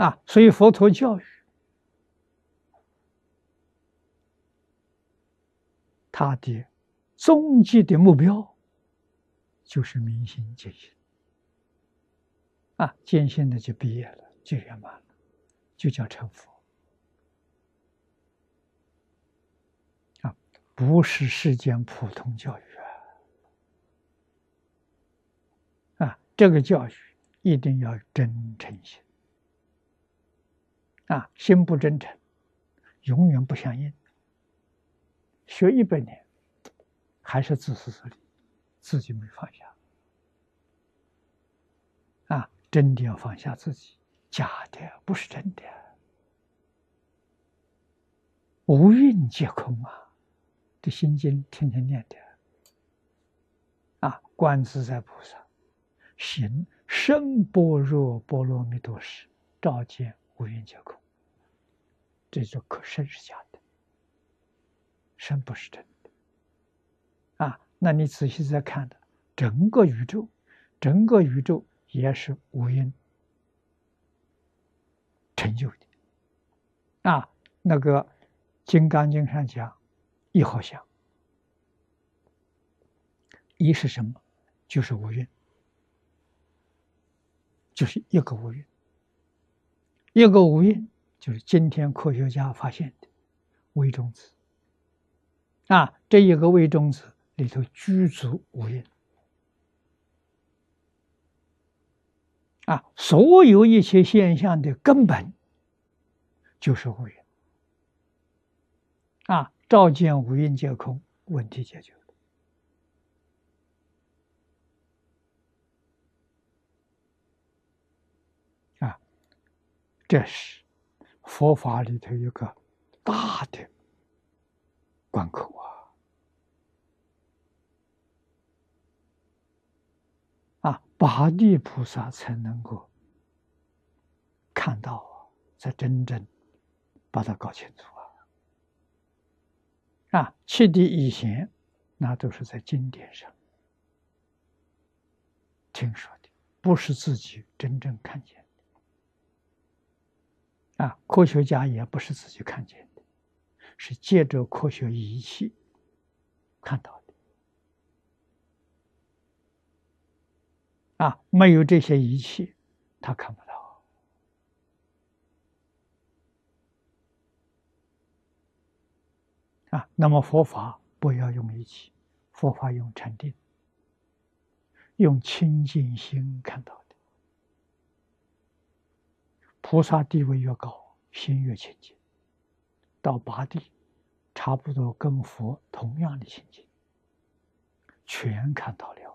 啊，所以佛陀教育他的终极的目标就是明心见性。啊，见性的就毕业了，就圆满了，就叫成佛。啊，不是世间普通教育啊，啊，这个教育一定要真诚心。啊，心不真诚，永远不相应。学一百年，还是自私自利，自己没放下。啊，真的要放下自己，假的不是真的。无蕴皆空啊，这心经天天念的。啊，观自在菩萨行深般若波罗蜜多时，照见无蕴皆空。这就可生是假的，生不是真的，啊，那你仔细再看的，整个宇宙，整个宇宙也是无因成就的，啊，那个《金刚经》上讲，一好像，一是什么？就是无蕴，就是一个无蕴，一个无蕴。就是今天科学家发现的微中子。啊，这一个微中子里头居住无蕴啊，所有一切现象的根本就是无蕴啊，照见无蕴皆空，问题解决啊，这是。佛法里头有个大的关口啊，啊，八地菩萨才能够看到啊，才真正把它搞清楚啊！啊，七地以前那都是在经典上听说的，不是自己真正看见。啊，科学家也不是自己看见的，是借着科学仪器看到的。啊，没有这些仪器，他看不到。啊，那么佛法不要用仪器，佛法用禅定，用清净心看到。菩萨地位越高，心越清净。到八地，差不多跟佛同样的清净，全看到了。